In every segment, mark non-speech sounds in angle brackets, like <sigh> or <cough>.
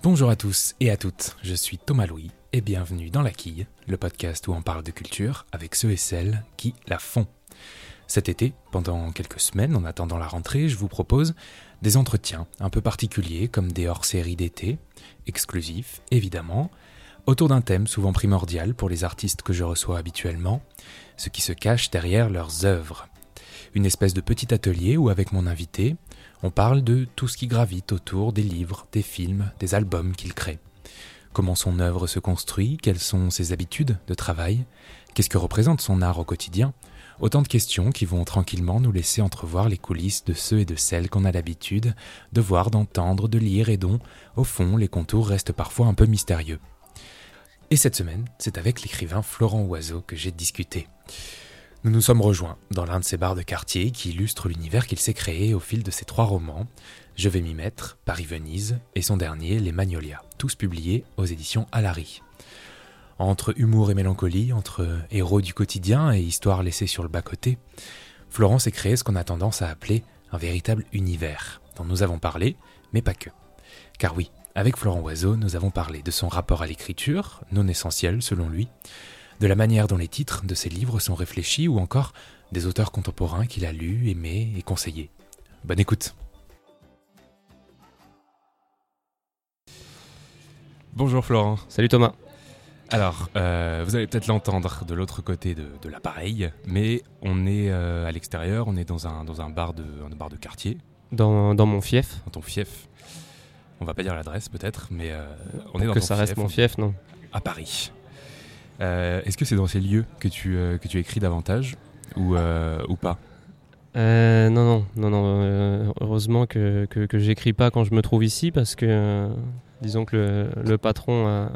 Bonjour à tous et à toutes, je suis Thomas Louis et bienvenue dans La Quille, le podcast où on parle de culture avec ceux et celles qui la font. Cet été, pendant quelques semaines en attendant la rentrée, je vous propose des entretiens un peu particuliers comme des hors-séries d'été, exclusifs évidemment, autour d'un thème souvent primordial pour les artistes que je reçois habituellement, ce qui se cache derrière leurs œuvres. Une espèce de petit atelier où avec mon invité, on parle de tout ce qui gravite autour des livres, des films, des albums qu'il crée. Comment son œuvre se construit, quelles sont ses habitudes de travail, qu'est-ce que représente son art au quotidien, autant de questions qui vont tranquillement nous laisser entrevoir les coulisses de ceux et de celles qu'on a l'habitude de voir, d'entendre, de lire et dont, au fond, les contours restent parfois un peu mystérieux. Et cette semaine, c'est avec l'écrivain Florent Oiseau que j'ai discuté. Nous nous sommes rejoints dans l'un de ces bars de quartier qui illustrent l'univers qu'il s'est créé au fil de ses trois romans, Je vais m'y mettre, Paris-Venise, et son dernier, Les Magnolias, tous publiés aux éditions Alary. Entre humour et mélancolie, entre héros du quotidien et histoires laissées sur le bas-côté, Florent s'est créé ce qu'on a tendance à appeler un véritable univers, dont nous avons parlé, mais pas que. Car oui, avec Florent Oiseau, nous avons parlé de son rapport à l'écriture, non essentiel selon lui, de la manière dont les titres de ses livres sont réfléchis ou encore des auteurs contemporains qu'il a lus, aimés et conseillés. Bonne écoute Bonjour Florent. Salut Thomas. Alors, euh, vous allez peut-être l'entendre de l'autre côté de, l'appareil, mais on est euh, à l'extérieur, on est dans un, dans un, bar, de, un bar de quartier. Dans, dans, mon fief. Dans ton fief. On va pas dire l'adresse peut-être, mais euh, on est dans que ton ça reste mon fief, non À Paris. Euh, est-ce que c'est dans ces lieux que tu, euh, que tu écris davantage ou, euh, ou pas non, non, non, non. heureusement que, que, que j'écris pas quand je me trouve ici parce que disons que le, le patron a,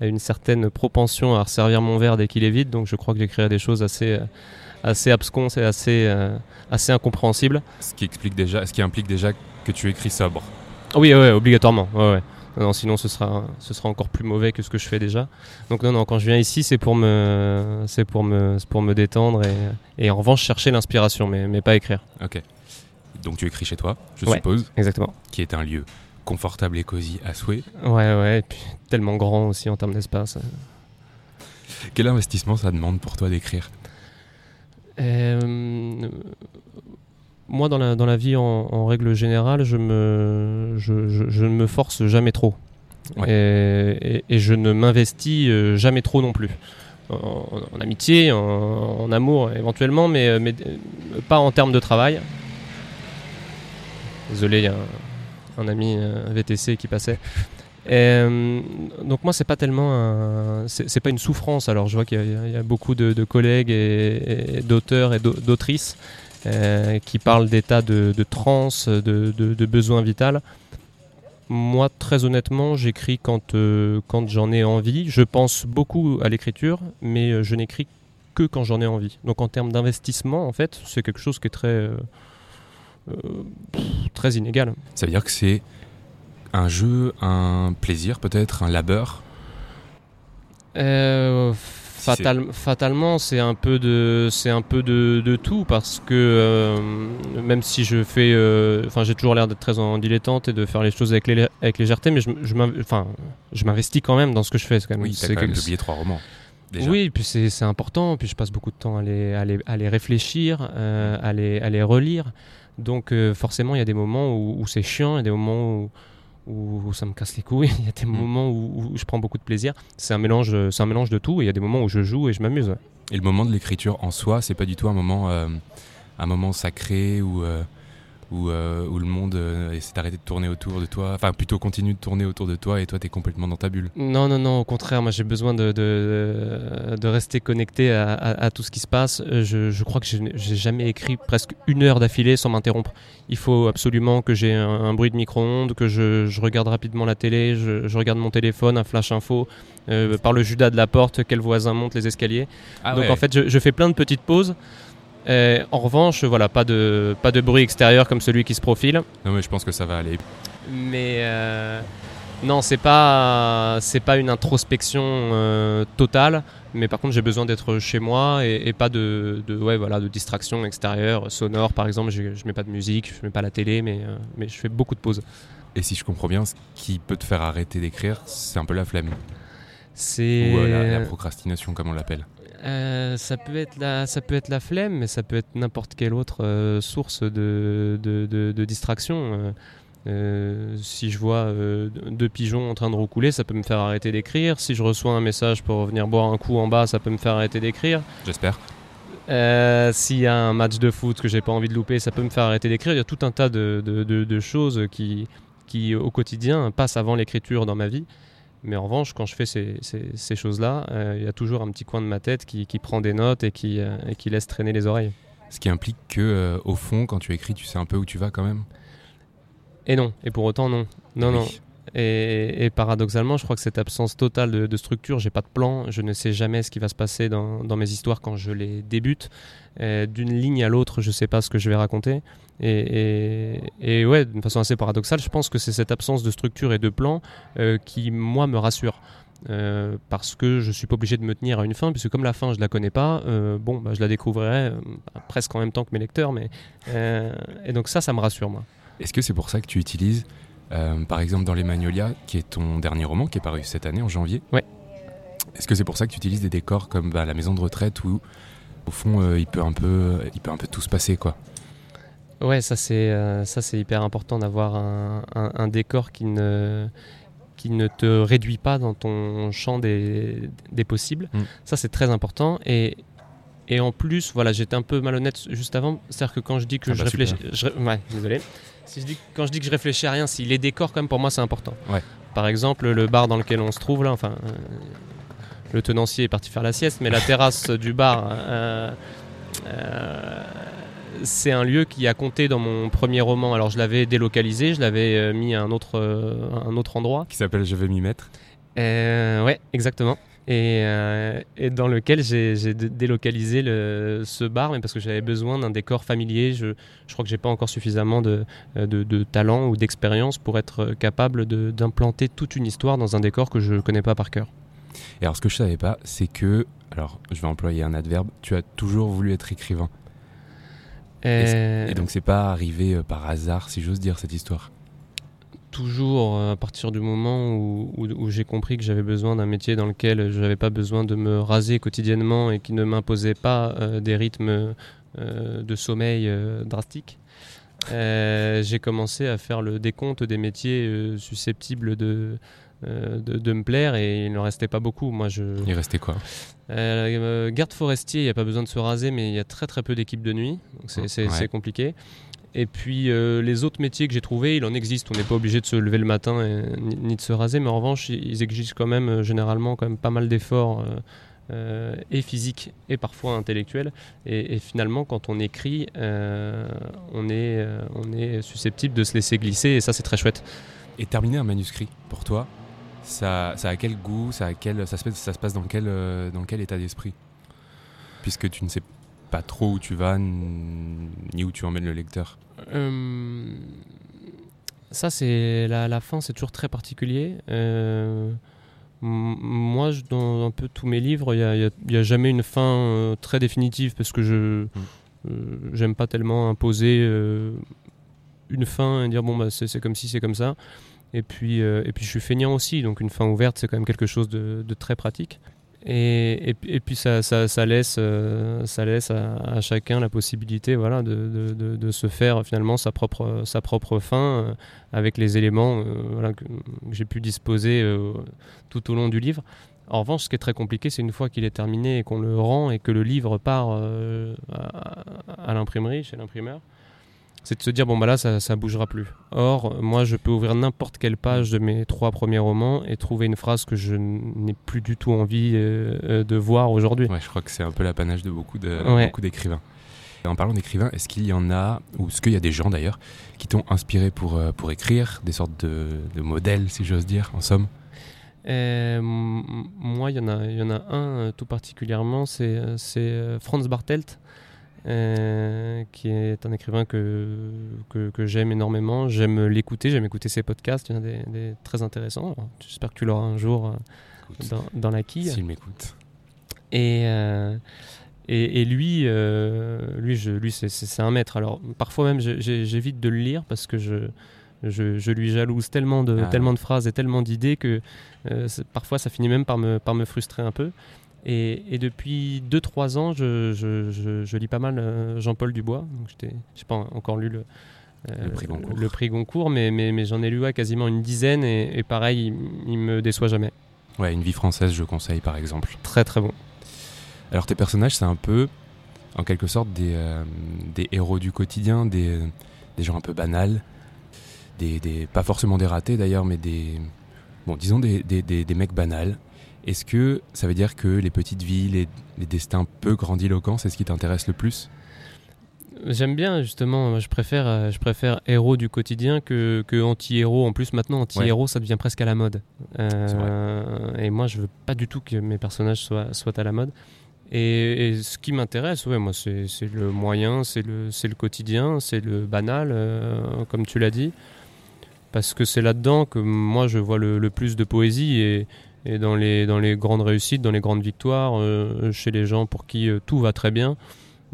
a, une certaine propension à resservir mon verre dès qu'il est vide, donc je crois que j'écrirai des choses assez, assez absconses et assez, assez incompréhensibles. Ce qui, explique déjà, ce qui implique déjà que tu écris sobre. Oui, ouais, obligatoirement. Ouais, ouais. Non, sinon ce sera, ce sera encore plus mauvais que ce que je fais déjà. Donc non, non, quand je viens ici, c'est pour me, c'est pour me, pour me détendre et, et en revanche chercher l'inspiration, mais, mais pas écrire. Ok. Donc tu écris chez toi, je suppose. Exactement. Qui est un lieu confortable et cosy à souhait. Ouais, ouais, et puis tellement grand aussi en termes d'espace. Quel investissement ça demande pour toi d'écrire? Euh, moi, dans la, dans la vie, en, règle générale, je, me, je, je, ne me force jamais trop. Et, et, je ne m'investis euh, jamais trop non plus. En, amitié, en, amour éventuellement, mais, euh, mais euh, pas en termes de travail. Désolé, il y a un, ami un VTC qui passait. Et, donc moi c'est pas tellement c'est pas une souffrance alors je vois qu'il y, y, a beaucoup de, de collègues et d'auteurs et d'autrices euh, qui parle d'état de, de transe, de, de, besoin vital. Moi, très honnêtement, j'écris quand, euh, quand j'en ai envie. Je pense beaucoup à l'écriture, mais euh, je n'écris que quand j'en ai envie. Donc en termes d'investissement, en fait, c'est quelque chose qui est très, très inégal. Ça veut dire que c'est un jeu, un plaisir peut-être, un labeur? Fatalement, c'est un peu de, c'est un peu de, de, tout parce que euh, même si je fais, euh, enfin, j'ai toujours l'air d'être très en dilettante et de faire les choses avec, avec légèreté, mais je, je m'investis quand même dans ce que je fais. Quand même. Oui, c'est quand même publié trois romans. Déjà. Oui, puis c'est important, puis je passe beaucoup de temps à les, à les, à les réfléchir, euh, à, les, à les relire. Donc forcément, il y a des moments où, où c'est chiant, il y a des moments où, où, ça me casse les couilles, <laughs> il y a des mm. moments où, je prends beaucoup de plaisir. C'est un mélange, c'est un mélange de tout. Et il y a des moments où je joue et je m'amuse. Et le moment de l'écriture en soi, c'est pas du tout un moment, euh, un moment sacré ou euh, où, euh, où, le monde euh, essaie d'arrêter de tourner autour de toi, enfin plutôt continue de tourner autour de toi et toi tu es complètement dans ta bulle. Non, non, non, au contraire, moi j'ai besoin de, de, de, rester connecté à, à, tout ce qui se passe. Je, je crois que j'ai jamais écrit presque une heure d'affilée sans m'interrompre. Il faut absolument que j'ai un, bruit de micro-ondes, que je, je, regarde rapidement la télé, je, je, regarde mon téléphone, un flash info, euh, par le Judas de la porte, quel voisin monte les escaliers. Ah Donc en fait, je, fais plein de petites pauses. Euh, en revanche, voilà, pas de, pas de bruit extérieur comme celui qui se profile. Non, mais je pense que ça va aller. Mais euh, non, c'est pas, c'est pas une introspection euh, totale. Mais par contre, j'ai besoin d'être chez moi et, pas de, de, ouais, voilà, de distraction extérieure, sonore par exemple. Je, je mets pas de musique, je mets pas la télé, mais, mais je fais beaucoup de pauses. Et si je comprends bien, ce qui peut te faire arrêter d'écrire, c'est un peu la flemme. C'est Ou la, la procrastination, comme on l'appelle. Euh, ça peut être la, ça peut être la flemme, mais ça peut être n'importe quelle autre euh, source de, de, de- de distraction. Euh, si je vois deux pigeons en train de roucouler, ça peut me faire arrêter d'écrire. Si je reçois un message pour venir boire un coup en bas, ça peut me faire arrêter d'écrire. J'espère. S'il y a un match de foot que j'ai pas envie de louper, ça peut me faire arrêter d'écrire. Il y a tout un tas de, de- de- de choses qui, qui, au quotidien, passent avant l'écriture dans ma vie. Mais en revanche, quand je fais ces, ces- ces choses-là, euh, il y a toujours un petit coin de ma tête qui, qui prend des notes et qui, euh, et qui laisse traîner les oreilles. Ce qui implique que, euh, au fond, quand tu écris, tu sais un peu où tu vas quand même? Et non, et pour autant, non. Non, Oui. Et, paradoxalement, je crois que cette absence totale de, de structure, j'ai pas de plan, je ne sais jamais ce qui va se passer dans, mes histoires quand je les débute. Euh, D'une ligne à l'autre, je sais pas ce que je vais raconter. Et, et, ouais, d'une façon assez paradoxale, je pense que c'est cette absence de structure et de plan euh, qui, moi, me rassure. Euh, parce que je suis pas obligé de me tenir à une fin, puisque comme la fin je la connais pas, bon, bah, je la découvrirai presque en même temps que mes lecteurs, mais et donc ça, ça me rassure moi. Est-ce que c'est pour ça que tu utilises, euh, par exemple, dans Les Magnolias, qui est ton dernier roman, qui est paru cette année, en janvier Ouais. Est-ce que c'est pour ça que tu utilises des décors comme bah, la maison de retraite où, au fond, euh, il, peut un peu, il peut un peu tout se passer, quoi? Ouais, ça c'est euh, hyper important d'avoir un, un- un décor qui ne qui ne te réduit pas dans ton champ des, des possibles. Mm. Ça c'est très important et et en plus, voilà, j'étais un peu malhonnête juste avant. C'est-à-dire que quand je dis que Ah je bah, réfléchis, je ré- ouais, désolé. Si je dis, quand je dis que je réfléchis à rien, si les décors, quand même, pour moi, c'est important. Ouais. Par exemple, le bar dans lequel on se trouve là, enfin, euh, le tenancier est parti faire la sieste, mais la terrasse <laughs> du bar, euh, euh, c'est un lieu qui a compté dans mon premier roman. Alors, je l'avais délocalisé, je l'avais mis à un autre, un autre endroit. Qui s'appelle Je vais m'y mettre. Euh, ouais, exactement. Et, euh, et dans lequel j'ai j'ai dé- délocalisé le, ce bar, mais parce que j'avais besoin d'un décor familier. Je, je crois que j'ai pas encore suffisamment de, de, de talent ou d'expérience pour être capable de- d'implanter toute une histoire dans un décor que je connais pas par cœur. Et alors, ce que je savais pas, c'est que, alors, je vais employer un adverbe, tu as toujours voulu être écrivain. Et, Et donc, c'est pas arrivé euh, par hasard, si j'ose dire, cette histoire? Toujours euh, à partir du moment où, où- où j'ai compris que j'avais besoin d'un métier dans lequel je n'avais pas besoin de me raser quotidiennement et qui ne m'imposait pas euh, des rythmes euh, de sommeil drastiques, j'ai commencé à faire le décompte des métiers susceptibles de, de, de me plaire et il ne restait pas beaucoup. Moi, je, Il restait quoi? Garde forestier, il n'y a pas besoin de se raser, mais il y a très très peu d'équipes de nuit, donc c'est Ouais. c'est compliqué. Et puis euh, les autres métiers que j'ai trouvés, il en existe. On n'est pas obligé de se lever le matin ni, de se raser, mais en revanche, ils exigent quand même euh, généralement quand même pas mal d'efforts. euh, et physiques et parfois intellectuels. Et, finalement quand on écrit on, est, susceptible de se laisser glisser. Et ça c'est très chouette. Et terminer un manuscrit, pour toi, ça, a quel goût? Ça, se, passe- dans quel, dans quel état d'esprit? Puisque tu ne sais pas trop où tu vas, ni où tu emmènes le lecteur. Euh, ça, c'est la, la fin, c'est toujours très particulier. Euh, moi, je- dans un peu tous mes livres, il n'y a, jamais une fin euh, très définitive parce que je euh, j'aime pas tellement imposer une fin et dire bon bah c'est c'est comme si c'est comme ça. Et puis et puis je suis feignant aussi, donc une fin ouverte c'est quand même quelque chose de, de très pratique. Et, puis- ça, ça, ça laisse, euh, laisse à, chacun la possibilité voilà, de, se faire finalement sa propre, fin euh, avec les éléments euh, que, j'ai pu disposer tout au long du livre. En revanche, ce qui est très compliqué, c'est une fois qu'il est terminé et qu'on le rend et que le livre part à l'imprimerie, chez l'imprimeur, c'est de se dire bon bah là ça, ça bougera plus. Or moi je peux ouvrir n'importe quelle page de mes trois premiers romans et trouver une phrase que je n'ai plus du tout envie euh, euh, de voir aujourd'hui. Ouais, je crois que c'est un peu l'apanage de beaucoup de- Ouais. beaucoup d'écrivains. En parlant d'écrivains, est-ce qu'il y en a, ou est-ce qu'il y a des gens d'ailleurs, qui t'ont inspiré pour, euh, pour écrire, des sortes de, de modèles, si j'ose dire, en somme? Moi, il y en a, y en a un euh, tout particulièrement, c'est Franz Bartelt, euh, qui est un écrivain que, que, que j'aime énormément. J'aime l'écouter, j'aime écouter ses podcasts, il y en a des, des très intéressants. J'espère que tu l'auras un jour euh, Écoute, dans, dans la quille. S'il m'écoute. Et, euh, et, et lui, euh, lui, je, lui c'est- un maître. Alors parfois même, j'évite de le lire parce que je, Je, je lui jalouse tellement de, Ah. tellement de phrases et tellement d'idées que euh, parfois ça finit même par me, par me frustrer un peu. Et, et depuis 2-3 ans, je, je- je- je lis pas mal euh, Jean-Paul Dubois. J'étais- j'ai pas encore lu le, euh, Le prix Goncourt. le prix Goncourt, mais, mais, mais j'en ai lu ouais, quasiment une dizaine et, et pareil, il, il me déçoit jamais. Ouais, Une vie française, je conseille par exemple. Très très bon. Alors tes personnages, c'est un peu, en quelque sorte, des, euh, des héros du quotidien, des, des gens un peu banals, des, des- pas forcément des ratés d'ailleurs, mais des, bon, disons des- des mecs banals. Est-ce que ça veut dire que les petites villes, les, les destins peu grandiloquents, c'est ce qui t'intéresse le plus? J'aime bien justement, je préfère, euh, je préfère héros du quotidien que, que anti-héros. En plus maintenant, anti-héros, ça devient presque à la mode. Euh, et moi, je veux pas du tout que mes personnages soient, soient à la mode. Et, et ce qui m'intéresse, ouais, moi, c'est le moyen, c'est le, le quotidien, c'est le banal, euh, comme tu l'as dit. Parce que c'est là-dedans que moi, je vois le, le plus de poésie et, et dans, les, dans les grandes réussites, dans les grandes victoires, euh, chez les gens pour qui euh, tout va très bien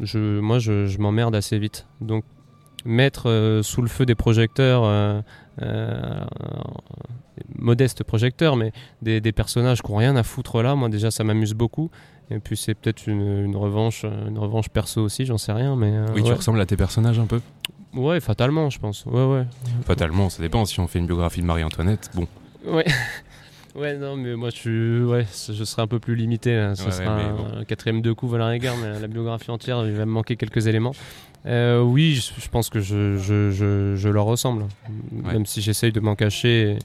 je, moi je, je m'emmerde assez vite. Donc mettre euh, sous le feu des projecteurs, modestes projecteurs, mais des, des personnages qui n'ont rien à foutre là, moi déjà ça m'amuse beaucoup. Et puis c'est peut-être une, une revanche, une revanche perso aussi, j'en sais rien, mais Oui, tu ressembles à tes personnages un peu ouais, fatalement, je pense. Ouais, ouais. Fatalement, ça dépend. Si on fait une biographie de Marie-Antoinette, bon, Ouais. Ouais, non, mais moi je suis. Ouais, je serai un peu plus limité. là. Ce Ouais, sera ouais, mais un, bon. un quatrième de coup, la guerre, mais la biographie entière, il va me manquer quelques éléments. Euh, oui, je, je pense que je, je, je, je leur ressemble. Même si j'essaye de m'en cacher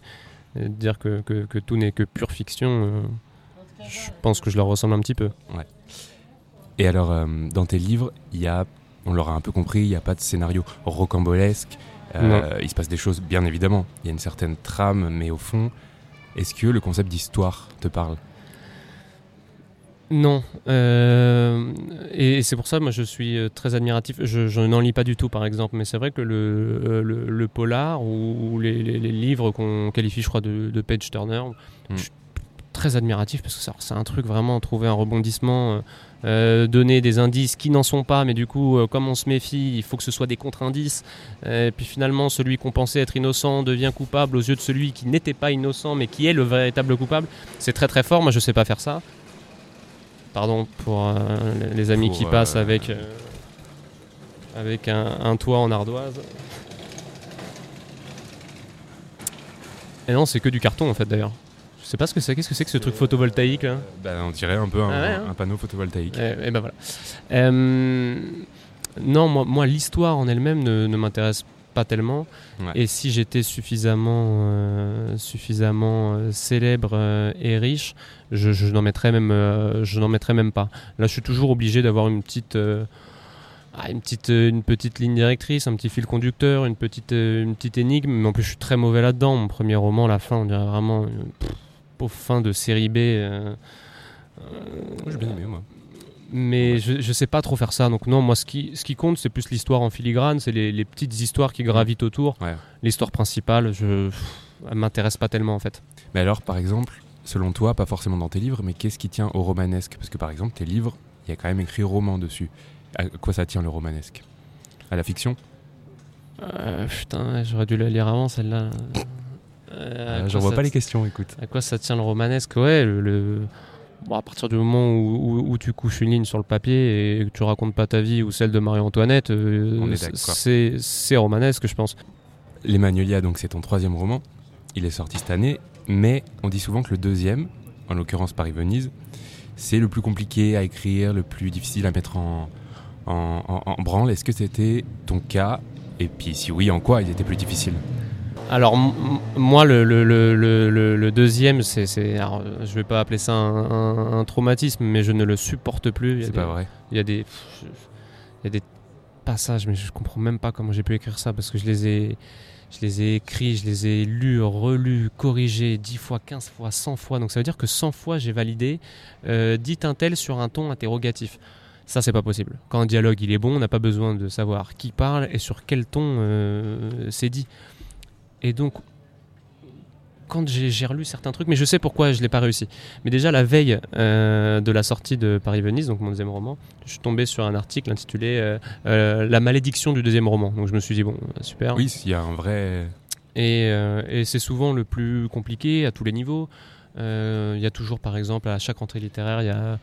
et, et de dire que, que, que tout n'est que pure fiction, euh, je pense que je leur ressemble un petit peu. Et alors, euh, dans tes livres, il y a, on l'aura un peu compris, il n'y a pas de scénario rocambolesque. Il se passe des choses, bien évidemment. Il y a une certaine trame, mais au fond, est-ce que le concept d'histoire te parle? Non. euh, et c'est pour ça, moi, je suis euh, très admiratif. Je, je n'en lis pas du tout, par exemple, mais c'est vrai que le, euh, le, le polar ou, ou les, les- les livres qu'on qualifie, je crois, de, de page turner, Mm. je suis très admiratif parce que c'est un truc vraiment trouver un rebondissement, euh, euh, donner des indices qui n'en sont pas, mais du coup, euh, comme on se méfie, il faut que ce soit des contre-indices. Euh, et puis finalement, celui qu'on pensait être innocent devient coupable aux yeux de celui qui n'était pas innocent, mais qui est le véritable coupable. C'est très très fort. Moi, je sais pas faire ça. Pardon pour les amis Pour, qui passent avec, avec un, un toit en ardoise. Et non, c'est que du carton en fait d'ailleurs. Sais pas ce que c'est. Qu'est-ce que c'est que ce truc photovoltaïque là? Ben, On dirait un peu un, Ah ouais, hein un panneau photovoltaïque. et, et ben voilà. Euh, non, moi, moi l'histoire en elle-même ne, ne m'intéresse pas tellement. Ouais. Et si j'étais suffisamment, euh, suffisamment euh, célèbre euh, et riche, je, je n'en mettrais même, euh, je n'en mettrais même pas. Là, je suis toujours obligé d'avoir une petite, euh, ah, une petite, euh, une petite ligne directrice, un petit fil conducteur, une petite, euh, une petite énigme. Mais en plus, je suis très mauvais là-dedans. Mon premier roman, la fin, on dirait vraiment pff, pauvre fin de série B. euh, Moi, j'ai bien aimé, moi. mais Ouais. je, je sais pas trop faire ça. Donc non, moi ce qui, ce qui compte, c'est plus l'histoire en filigrane, c'est les, les petites histoires qui gravitent autour. Ouais. L'histoire principale, je, m'intéresse pas tellement en fait. Mais alors, par exemple, selon toi, pas forcément dans tes livres, mais qu'est-ce qui tient au romanesque? Parce que par exemple, tes livres, il y a quand même écrit roman dessus. À quoi ça tient le romanesque? À la fiction? Euh, putain, j'aurais dû la lire avant celle-là. Euh, J'en quoi vois pas les questions, écoute. À quoi ça tient le romanesque Ouais, le, le- Bon, à partir du moment où, où- où tu couches une ligne sur le papier et que tu racontes pas ta vie ou celle de Marie-Antoinette, euh, c'est romanesque, je pense. Les Magnolias, donc c'est ton troisième roman. Il est sorti cette année, mais on dit souvent que le deuxième, en l'occurrence Paris-Venise, c'est le plus compliqué à écrire, le plus difficile à mettre en, en, en- en branle. Est-ce que c'était ton cas? Et puis si oui, en quoi il était plus difficile? Alors moi le, le, le, le, le- le deuxième c'est je vais pas appeler ça un, un- un traumatisme mais je ne le supporte plus. Il y a C'est des- pas vrai Il y a des pff, je- il y a des passages mais je comprends même pas comment j'ai pu écrire ça parce que je les ai je les ai écrits, je les ai lus, relus, corrigés 10 fois, 15 fois, 100 fois. Donc ça veut dire que 100 fois j'ai validé euh, dit un tel sur un ton interrogatif. Ça, c'est pas possible. Quand un dialogue il est bon, on n'a pas besoin de savoir qui parle et sur quel ton euh, c'est dit. Et donc, quand j'ai relu certains trucs, mais je sais pourquoi je l'ai pas réussi. Mais déjà, la veille euh, de la sortie de Paris-Venise, donc mon deuxième roman, je suis tombé sur un article intitulé euh, euh, La malédiction du deuxième roman. Donc je me suis dit, bon, super. Oui, il y a un vrai. Et, et c'est souvent le plus compliqué à tous les niveaux. Il y a toujours, par exemple, à chaque rentrée littéraire, y a,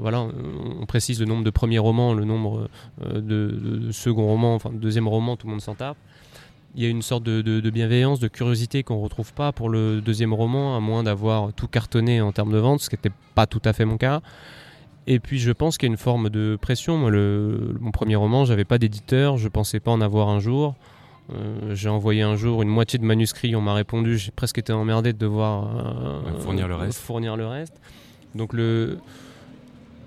voilà, on, on précise le nombre de premiers romans, le nombre de, de, de second romans, enfin de deuxième roman, tout le monde s'en tape. Il y a une sorte de, de- de bienveillance, de curiosité qu'on retrouve pas pour le deuxième roman, à moins d'avoir tout cartonné en termes de vente, ce qui n'était pas tout à fait mon cas. Et puis je pense qu'il y a une forme de pression. Moi, le, mon premier roman, j'avais pas d'éditeur, je pensais pas en avoir un jour. Euh, j'ai envoyé un jour une moitié de manuscrit, on m'a répondu, j'ai presque été emmerdé de devoir euh, Fournir le reste. fournir le reste. Donc le,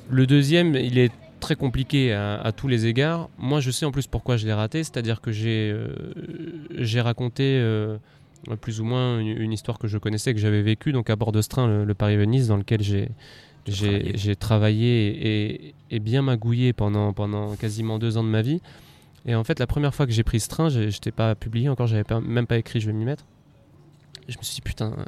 le deuxième, il est très compliqué à, à tous les égards. Moi, je sais en plus pourquoi je l'ai raté, c'est-à-dire que j'ai euh, j'ai raconté euh, plus ou moins une, une histoire que je connaissais, que j'avais vécue, donc à bord de ce train, le, le Paris-Venise, dans lequel j'ai j'ai Travaillé. travaillé et, et bien magouillé pendant, pendant quasiment deux ans de ma vie. Et en fait, la première fois que j'ai pris ce train, j'ai- j'étais pas publié encore, j'avais même pas écrit, je vais m'y mettre. Et je me suis dit, putain, euh,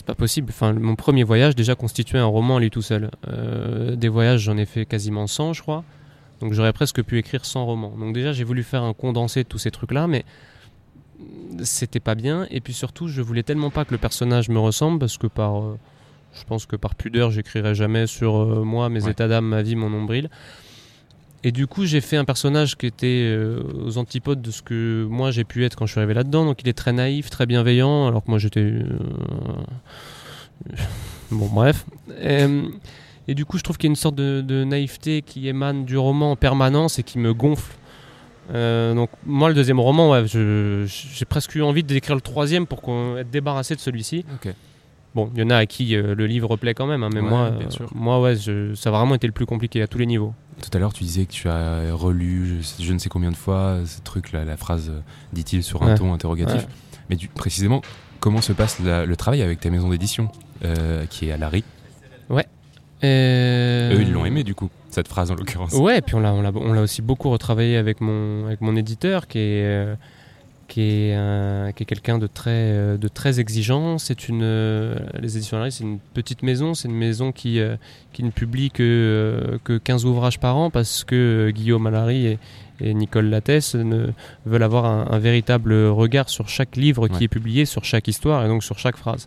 c'est pas possible. Enfin, mon premier voyage déjà constituait un roman à lui tout seul. Euh, des voyages, j'en ai fait quasiment 100, je crois. Donc j'aurais presque pu écrire 100 romans. Donc déjà, j'ai voulu faire un condensé de tous ces trucs-là, mais c'était pas bien. Et puis surtout, je voulais tellement pas que le personnage me ressemble, parce que par, euh, je pense que par pudeur, j'écrirais jamais sur euh, moi, mes Ouais. états d'âme, ma vie, mon nombril. Et du coup, j'ai fait un personnage qui était euh, aux antipodes de ce que moi j'ai pu être quand je suis arrivé là-dedans. Donc il est très naïf, très bienveillant, alors que moi j'étais. euh, Bon, bref. Et, et du coup, je trouve qu'il y a une sorte de, naïveté qui émane du roman en permanence et qui me gonfle. Euh, donc, moi, le deuxième roman, j'ai presque eu envie d'écrire le troisième pour être débarrassé de celui-ci. Ok. Bon, il y en a à qui euh, le livre plaît quand même, hein, mais Ouais, moi, euh, moi ouais, je- ça a vraiment été le plus compliqué à tous les niveaux. Tout à l'heure, tu disais que tu as relu je, ne sais combien de fois ce truc, là, la phrase euh, dit-il sur un Ouais. ton interrogatif. Ouais. Mais tu- précisément, comment se passe la- le travail avec ta maison d'édition euh, qui est à Larry? Euh, Eux, ils l'ont aimé du coup, cette phrase en l'occurrence. Ouais, et puis on l'a, aussi beaucoup retravaillé avec mon, avec mon éditeur qui est, euh, qui est, un- qui est quelqu'un de très, euh, de très exigeant. C'est une, euh, les éditions Larry, c'est une petite maison, c'est une maison qui, euh, qui ne publie que, que 15 ouvrages par an parce que Guillaume Allary et, et Nicole Lattès ne, veulent avoir un, un véritable regard sur chaque livre qui Ouais. est publié, sur chaque histoire et donc sur chaque phrase.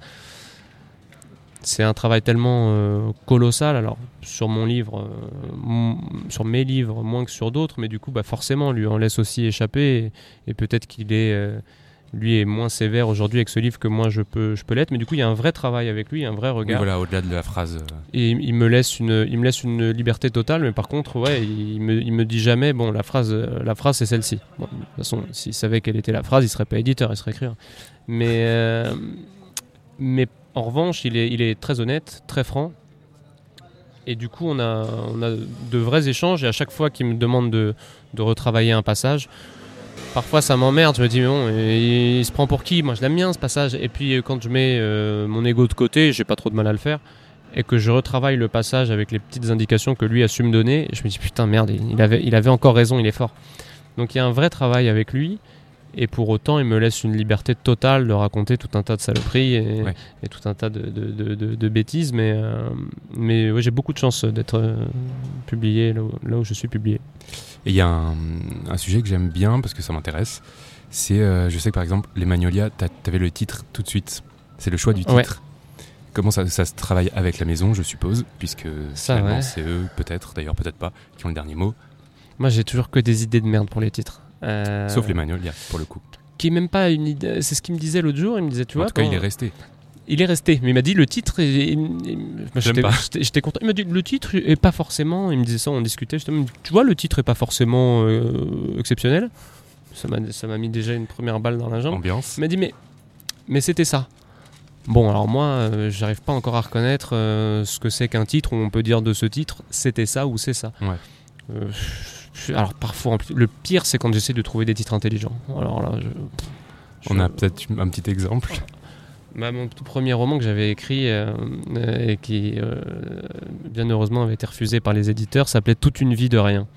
C'est un travail tellement euh, colossal. Alors, sur mon livre, euh, sur mes livres, moins que sur d'autres, mais du coup, bah, forcément, lui en laisse aussi échapper. Et, et peut-être qu'il est, euh, lui est moins sévère aujourd'hui avec ce livre que moi je peux, je peux l'être. Mais du coup, il y a un vrai travail avec lui, un vrai Oui, regard. voilà, au-delà de la phrase. Et il il me laisse une, il me laisse une liberté totale, mais par contre, ouais, il me, il me dit jamais, bon, la phrase, la phrase c'est celle-ci. Bon, de toute façon, s'il savait quelle était la phrase, il serait pas éditeur, il serait écrivain. Mais, mais en revanche, il est, très honnête, très franc. Et du coup, on a, de vrais échanges. Et à chaque fois qu'il me demande de, retravailler un passage, parfois ça m'emmerde. Je me dis, mais bon, il, se prend pour qui? Moi, je l'aime bien ce passage. Et puis, quand je mets euh, mon ego de côté, j'ai pas trop de mal à le faire et que je retravaille le passage avec les petites indications que lui a su me donner, je me dis putain merde, il avait encore raison, il est fort. Donc il y a un vrai travail avec lui, et pour autant il me laisse une liberté totale de raconter tout un tas de saloperies et, Ouais. et tout un tas de, de- de- de- de bêtises, mais, euh, mais ouais, j'ai beaucoup de chance d'être euh, publié là où, là où je suis publié. Et il y a un, un sujet que j'aime bien parce que ça m'intéresse. C'est, euh, je sais que par exemple, les Magnolia, t'a- t'avais le titre tout de suite. C'est le choix du titre. Ouais. Comment ça, ça se travaille avec la maison, je suppose, puisque c'est eux, peut-être, d'ailleurs peut-être pas, qui ont le dernier mot, Moi j'ai toujours que des idées de merde pour les titres. Euh, sauf les Magnolia pour le coup. Qui est même pas une idée. C'est ce qu'il me disait l'autre jour. Il me disait, tu en vois. tout cas, il est resté. Il est resté, mais il m'a dit le titre. J'aime J'étais content. Il m'a dit le titre est pas forcément. Il me disait ça, on discutait. justement, dit, tu vois, le titre est pas forcément euh, exceptionnel. Ça m'a ça m'a mis déjà une première balle dans la jambe. Ambiance. Il m'a dit mais mais c'était ça. Bon alors moi, euh, j'arrive pas encore à reconnaître euh, ce que c'est qu'un titre où on peut dire de ce titre c'était ça ou c'est ça. Ouais. Alors parfois, le pire c'est quand j'essaie de trouver des titres intelligents. Alors là, je, On a peut-être un petit exemple. bah, mon tout premier roman que j'avais écrit euh, et qui, euh, bien heureusement, avait été refusé par les éditeurs s'appelait Toute une vie de rien.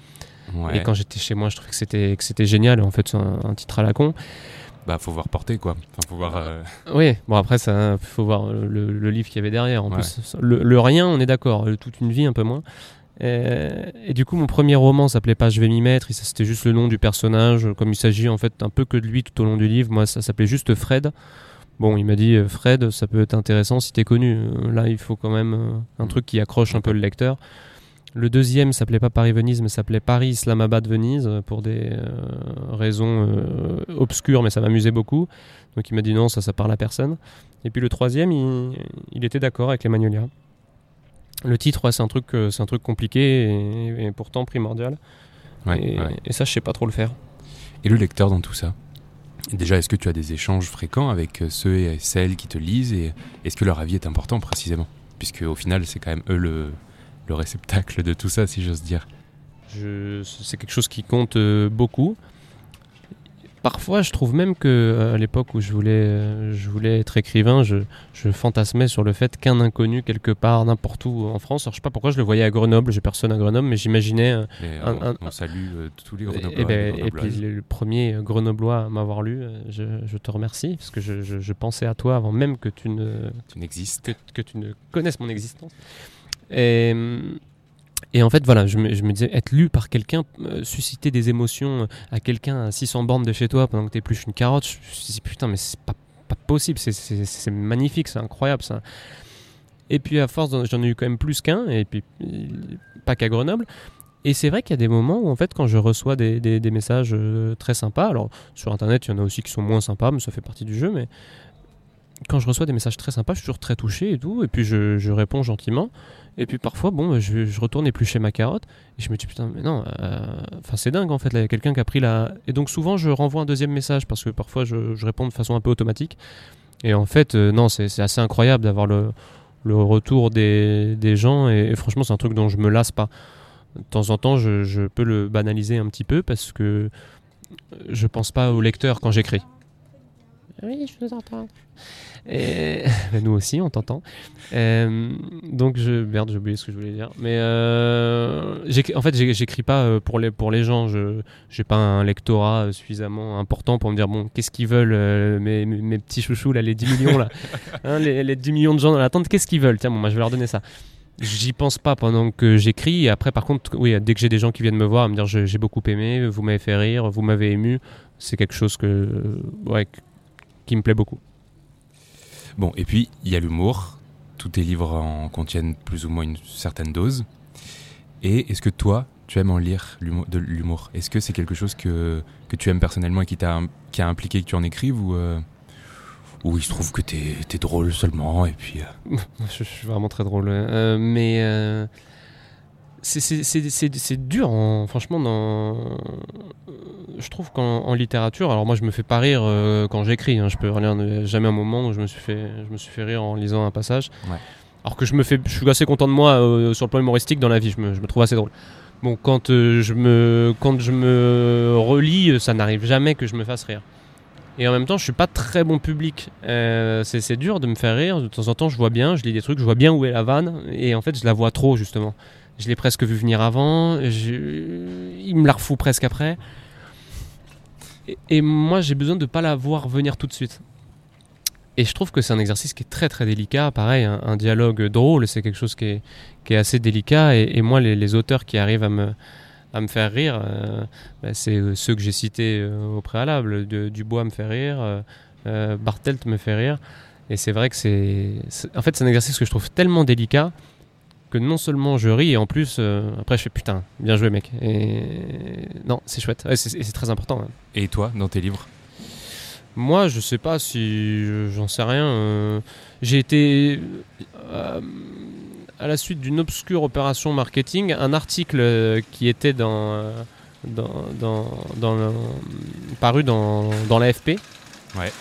Ouais. Et quand j'étais chez moi, je trouvais que c'était que c'était génial. En fait, c'est un, un titre à la con. Bah, faut voir porter quoi. Enfin, faut voir. euh, Oui, bon après, ça, faut voir le, le livre qu'il y avait derrière. En Ouais. plus, le, le rien, on est d'accord. Toute une vie, un peu moins. Et, du coup, mon premier roman s'appelait pas Je vais m'y mettre, c'était juste le nom du personnage, comme il s'agit en fait un peu que de lui tout au long du livre. Moi, ça s'appelait juste Fred. Bon, il m'a dit Fred, ça peut être intéressant si t'es connu. Là, il faut quand même un truc qui accroche un peu le lecteur. Le deuxième s'appelait pas Paris-Venise, mais s'appelait Paris-Islamabad-Venise, pour des raisons obscures, mais ça m'amusait beaucoup. Donc il m'a dit non, ça, ça parle à personne. Et puis le troisième, il, était d'accord avec les Magnolia. Le titre, c'est un truc, euh, c'est un truc compliqué et, pourtant primordial. et, ça, je sais pas trop le faire. Et le lecteur dans tout ça? Déjà, est-ce que tu as des échanges fréquents avec euh, ceux et celles qui te lisent et est-ce que leur avis est important précisément? Puisque au final, c'est quand même eux le, le réceptacle de tout ça, si j'ose dire. c'est quelque chose qui compte euh, beaucoup parfois, je trouve même que euh, à l'époque où je voulais, euh, je voulais être écrivain, je, fantasmais sur le fait qu'un inconnu quelque part, n'importe où en France. Alors, je sais pas pourquoi je le voyais à Grenoble. J'ai personne à Grenoble, mais j'imaginais. Euh, on, salue tous les Grenoblois. Et, ben, et, puis le, premier Grenoblois à m'avoir lu, je, te remercie parce que je, pensais à toi avant même que tu ne, tu n'existes, que, que, tu ne connaisses mon existence. Et et en fait, voilà, je me, disais, être lu par quelqu'un, euh, susciter des émotions euh, à quelqu'un à 600 bornes de chez toi pendant que tu épluches une carotte, je me suis dit, putain, mais c'est pas, possible, c'est magnifique, c'est incroyable ça. Et puis à force, j'en ai eu quand même plus qu'un, et puis pas qu'à Grenoble. Et c'est vrai qu'il y a des moments où, en fait, quand je reçois des, messages euh, très sympas, alors sur Internet, il y en a aussi qui sont moins sympas, mais ça fait partie du jeu, mais quand je reçois des messages très sympas, je suis toujours très touché et tout, et puis je, je réponds gentiment. Et puis parfois, bon, je, je retourne éplucher ma carotte et je me dis putain, mais non, euh, enfin c'est dingue en fait, il y a quelqu'un qui a pris la. Et donc souvent, je renvoie un deuxième message parce que parfois je, je réponds de façon un peu automatique. Et en fait, euh, non, c'est assez incroyable d'avoir le, le, retour des, des gens et, franchement, c'est un truc dont je me lasse pas. De temps en temps, je, je, peux le banaliser un petit peu parce que je pense pas au lecteur quand j'écris. Oui, je vous entends. Et <laughs> nous aussi, on t'entend. Euh, donc je merde, j'ai oublié ce que je voulais dire. Mais euh, en fait, j'écris pas euh, pour les pour les gens. Je j'ai pas un lectorat suffisamment important pour me dire bon, qu'est-ce qu'ils veulent mes, mes, petits chouchous là, les 10 millions là, <laughs> hein, les, les, 10 millions de gens dans l'attente, qu'est-ce qu'ils veulent? Tiens, bon, moi je vais leur donner ça. J'y pense pas pendant que j'écris. Et après, par contre, oui, dès que j'ai des gens qui viennent me voir, à me dire j'ai beaucoup aimé, vous m'avez fait rire, vous m'avez ému, c'est quelque chose que ouais, qui me plaît beaucoup. Bon, et puis il y a l'humour. Tous tes livres en contiennent plus ou moins une certaine dose. Et est-ce que toi, tu aimes en lire de l'humour? Est-ce que c'est quelque chose que, que tu aimes personnellement et qui, a, qui a impliqué que tu en écrives ou, euh, ou il se trouve que t'es es drôle seulement et puis... Euh <laughs> je, suis vraiment très drôle. Euh, mais c'est dur, franchement, dans, je trouve qu'en littérature, alors moi je me fais pas rire euh, quand j'écris, hein, je peux rien, jamais un moment où je me suis fait, je me suis fait rire en lisant un passage. Alors que je me fais, je suis assez content de moi euh, sur le plan humoristique dans la vie, je me, je me trouve assez drôle. Bon, quand euh, je me, quand je me relis, ça n'arrive jamais que je me fasse rire. Et en même temps, je suis pas très bon public. c'est dur de me faire rire. De temps en temps, je vois bien, je lis des trucs, je vois bien où est la vanne, et en fait, je la vois trop justement. Je l'ai presque vu venir avant, il me la refout presque après. Et, moi, j'ai besoin de ne pas la voir venir tout de suite. Et je trouve que c'est un exercice qui est très très délicat. Pareil, un, dialogue drôle, c'est quelque chose qui est, assez délicat. Et, moi, les, auteurs qui arrivent à me, faire rire, euh, bah, c'est euh, ceux que j'ai cités euh, au préalable. Dubois me fait rire, Bartelt me fait rire. Et c'est vrai que c'est. En fait, c'est un exercice que je trouve tellement délicat que non seulement je ris et en plus euh, après je fais putain bien joué mec. Et non c'est chouette. C'est très important hein. et toi dans tes livres? Moi je sais pas si j'en sais rien euh, j'ai été euh, à la suite d'une obscure opération marketing un article qui était dans dans, dans, paru dans, dans l'AFP ouais.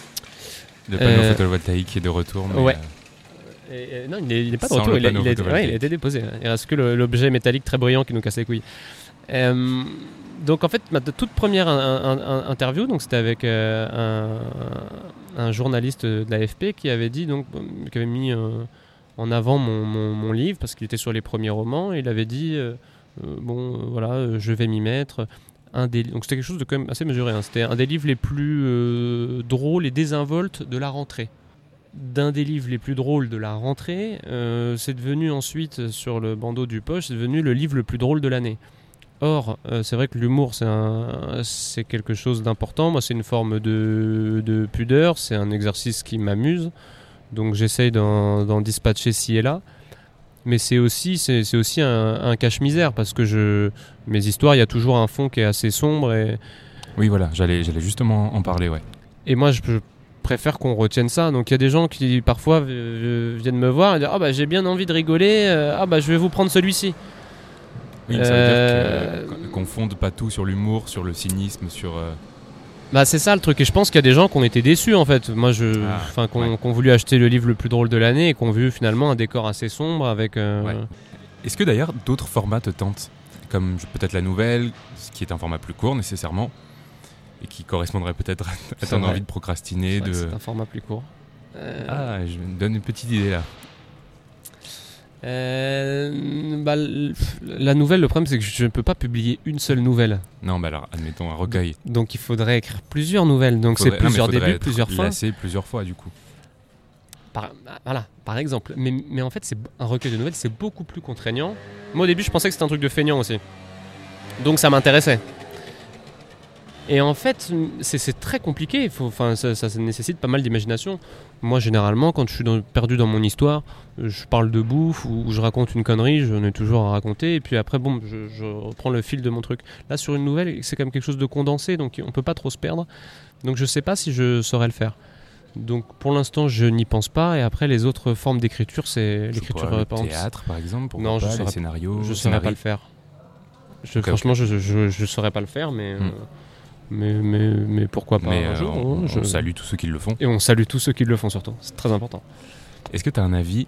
Le panneau photovoltaïque est de retour ouais non, il n'est pas de retour, il, a, été déposé. Il reste que l'objet métallique très brillant qui nous casse les couilles. Euh, donc en fait, ma toute première interview, donc c'était avec euh, un, journaliste de l'AFP qui avait dit donc, qui avait mis euh, en avant mon, livre parce qu'il était sur les premiers romans. Et il avait dit bon voilà, je vais m'y mettre. Un des, donc c'était quelque chose de quand même assez mesuré. Hein. C'était un des livres les plus drôles et désinvoltes de la rentrée. D'un des livres les plus drôles de la rentrée. Euh, c'est devenu ensuite, sur le bandeau du poche, c'est devenu le livre le plus drôle de l'année. Or, euh, c'est vrai que l'humour, c'est, quelque chose d'important. Moi, c'est une forme de, de pudeur, c'est un exercice qui m'amuse. Donc, j'essaye d'en, dispatcher ci et là. Mais c'est aussi, c'est, aussi un, un cache-misère parce que je, mes histoires, il y a toujours un fond qui est assez sombre. Et, Oui, voilà, j'allais, j'allais justement en parler, ouais. et moi, je, je préfère qu'on retienne ça. Donc, il y a des gens qui, parfois, euh, viennent me voir et disent Ah, bah, j'ai bien envie de rigoler. euh, ah, bah, je vais vous prendre celui-ci. Oui, ça Euh, veut dire que- qu'on fonde pas tout sur l'humour, sur le cynisme, sur. euh, Bah c'est ça le truc et je pense qu'il y a des gens qui ont été déçus en fait. Moi je, Ah, enfin qui ont ouais. voulu acheter le livre le plus drôle de l'année et qui ont vu finalement un décor assez sombre avec. euh, Ouais. Est-ce que d'ailleurs d'autres formats te tentent? Comme peut-être la nouvelle, ce qui est un format plus court nécessairement, et qui correspondrait peut-être à ton envie de procrastiner. De... C'est un format plus court. Euh, Ah, je me donne une petite idée là. euh, bah, la nouvelle, le problème c'est que je ne peux pas publier une seule nouvelle. Non, bah alors, admettons un recueil. Donc il faudrait écrire plusieurs nouvelles. Donc c'est mais plusieurs débuts, être plusieurs fins. lassé plusieurs fois du coup. Par, ah, voilà, par exemple. Mais, mais en fait, c'est un recueil de nouvelles, c'est beaucoup plus contraignant. Moi, au début, je pensais que c'était un truc de feignant aussi. Donc, ça m'intéressait. Et en fait, c'est très compliqué. faut- Enfin, ça, ça- ça nécessite pas mal d'imagination. Moi, généralement, quand je suis dans- perdu dans mon histoire, je parle de bouffe ou je raconte une connerie, j'en ai toujours à raconter. Et puis après, bon, je, je reprends le fil de mon truc. Là, sur une nouvelle, c'est quand même quelque chose de condensé, donc on peut pas trop se perdre. Donc, je sais pas si je saurais le faire. Donc pour l'instant, je n'y pense pas. Et après, les autres formes d'écriture, c'est Je l'écriture pourrais, euh, le par exemple, théâtre par exemple, pourquoi Non, je pas, les saurais- scénarios. Je saurais pas le faire. Je, franchement, je, je, je saurais pas le faire, mais, euh, Hmm. Mais, mais, mais pourquoi pas Mais un euh, jour, on, hein, je- salue tous ceux qui le font. Et on salue tous ceux qui le font surtout. C'est très important. Est-ce que tu as un avis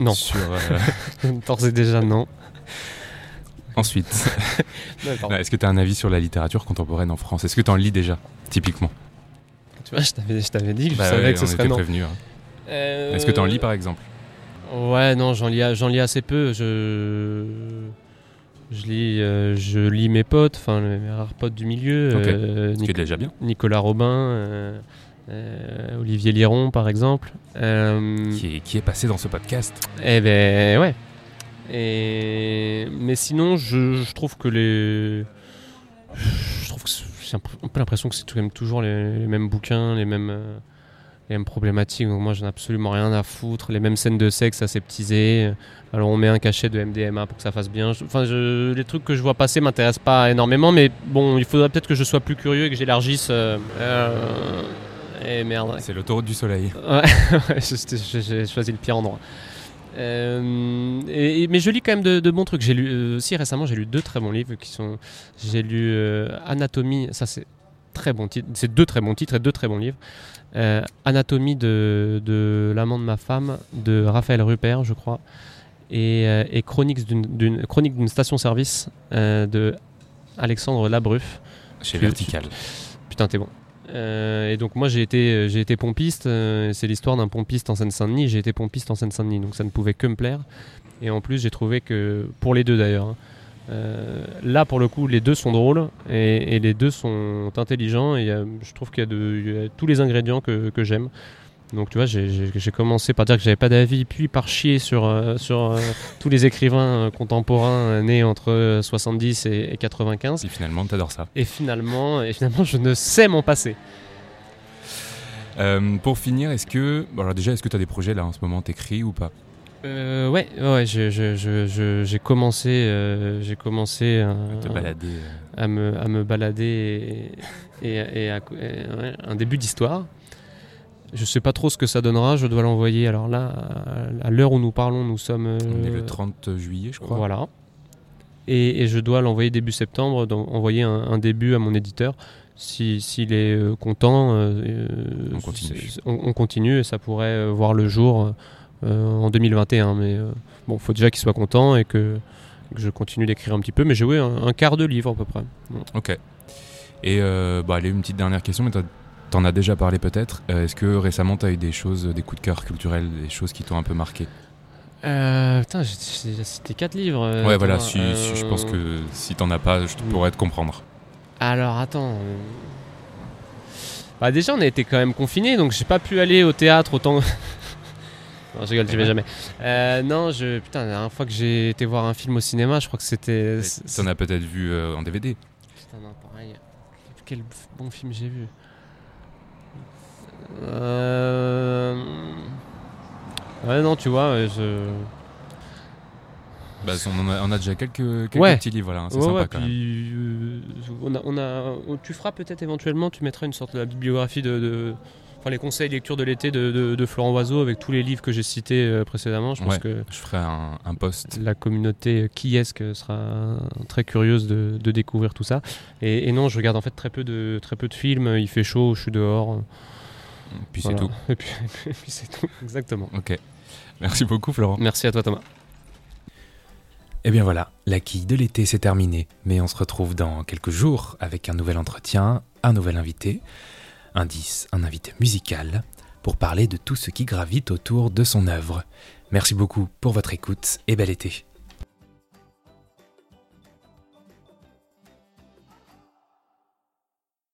Non. sur. euh, <laughs> D'ores et déjà, non. Ensuite, <laughs> est-ce que tu as un avis sur la littérature contemporaine en France? Est-ce que tu en lis déjà, typiquement? Tu vois, je t'avais, dit je Bah savais ouais, que ce on serait était non. hein. Euh, Est-ce que tu en lis par exemple? Ouais, non, j'en lis, j'en lis assez peu. Je, je lis, euh, je lis mes potes, enfin mes rares potes du milieu. Ok. euh, Ce qui est Nic- déjà bien. Nicolas Robin, euh, euh, Olivier Liron, par exemple. Qui est, qui est passé dans ce podcast. Eh ben ouais. Et mais sinon, je, je trouve que les, je trouve que c'est- j'ai un peu- l'impression que c'est quand même toujours les, les mêmes bouquins, les mêmes, les mêmes problématiques. Donc moi, j'en ai absolument rien à foutre. Les mêmes scènes de sexe aseptisées. Alors on met un cachet de MDMA pour que ça fasse bien. Enfin, je- les trucs que je vois passer m'intéressent pas énormément, mais bon, il faudrait peut-être que je sois plus curieux et que j'élargisse. Euh, euh, et merde. C'est l'autoroute du soleil. <laughs> Ouais, j'ai choisi le pire endroit. Euh, et- et- mais je lis quand même de, de bons trucs. J'ai lu euh, aussi récemment, j'ai lu deux très bons livres qui sont. J'ai lu euh, Anatomie, ça c'est très bon titre. C'est deux très bons titres et deux très bons livres. Euh, Anatomie de, de l'amant de ma femme de Raphaël Rupert, je crois, et, euh, et Chroniques d'une- d'une Chronique d'une station-service euh, de Alexandre Labruff. Chez Tu- Vertical. Putain, t'es bon. Euh, et donc moi j'ai été j'ai été pompiste. euh, c'est l'histoire d'un pompiste en Seine-Saint-Denis. J'ai été pompiste en Seine-Saint-Denis, donc ça ne pouvait que me plaire. Et en plus j'ai trouvé que pour les deux d'ailleurs. hein, euh, là pour le coup les deux sont drôles et, et les deux sont intelligents et euh, je trouve qu'il y, a y tous les ingrédients que, que j'aime. Donc tu vois j'ai- commencé par dire que j'avais pas d'avis puis par chier sur, euh, sur <laughs> tous les écrivains contemporains nés entre euh, 70 et, et 95. Et finalement, t'adores ça. Et finalement, et finalement, je ne sais m'en passer. Pour finir, est-ce que. bon, alors déjà, est-ce que tu as des projets là en ce moment T'écris ou pas? Euh, ouais, ouais, je- je- je- je- j'ai commencé, euh, j'ai commencé à, Te balader euh, à me, à me balader et, et- et à- et, ouais, un début d'histoire. Je sais pas trop ce que ça donnera. Je dois l'envoyer. Alors là, à, à l'heure où nous parlons, nous sommes. On est euh, le 30 juillet, je crois. Voilà. Et, je dois l'envoyer début septembre, donc envoyer un, un début à mon éditeur. Si- S'il est euh, content, euh, euh, On continue. on, on continue et ça pourrait euh, voir le jour euh, en 2021. Mais euh, bon, faut déjà qu'il soit content et que, que je continue d'écrire un petit peu. Mais j'ai ouais, un, un quart de livre à peu près. Bon. Ok. Et euh, bah, allez, une petite dernière question, mais t'en as déjà parlé peut-être. Euh, Est-ce que récemment t'as eu des choses, des coups de cœur culturels, des choses qui t'ont un peu marqué? Euh, putain, j'ai déjà cité quatre livres. euh, Ouais, voilà, si je pense euh, que si t'en as pas, je pourrais te comprendre. Alors attends. euh, Bah déjà on a été quand même confinés donc j'ai pas pu aller au théâtre autant Non, je rigole, j'y vais jamais. Euh, non, je, putain, la dernière fois que j'ai été voir un film au cinéma, je crois que c'était. T'en as peut-être vu euh, en DVD. Putain, non, pareil. Quel bon film j'ai vu euh... Ouais, non, tu vois, je. Bah, on, a, on a déjà quelques, quelques Ouais. petits livres là, hein, c'est Ouais, sympa ouais, quand même. euh, on a, on a, tu feras peut-être éventuellement, tu mettras une sorte de la bibliographie de, de- enfin les conseils lecture de l'été de, de- de Florent Oiseau avec tous les livres que j'ai cités euh, précédemment. Je pense Ouais. que Je ferai un, un post. la communauté qui est-ce sera très curieuse de, de découvrir tout ça. Et, et non, je regarde en fait très peu de, très peu de films. Il fait chaud, je suis dehors. Puis c'est tout. Et puis, <laughs> et puis c'est tout, exactement. Ok. Merci beaucoup Florent. Merci à toi Thomas. Et bien voilà, la quille de l'été c'est terminé, mais on se retrouve dans quelques jours avec un nouvel entretien, un nouvel invité, 10, un invité musical, pour parler de tout ce qui gravite autour de son œuvre. Merci beaucoup pour votre écoute et bel été.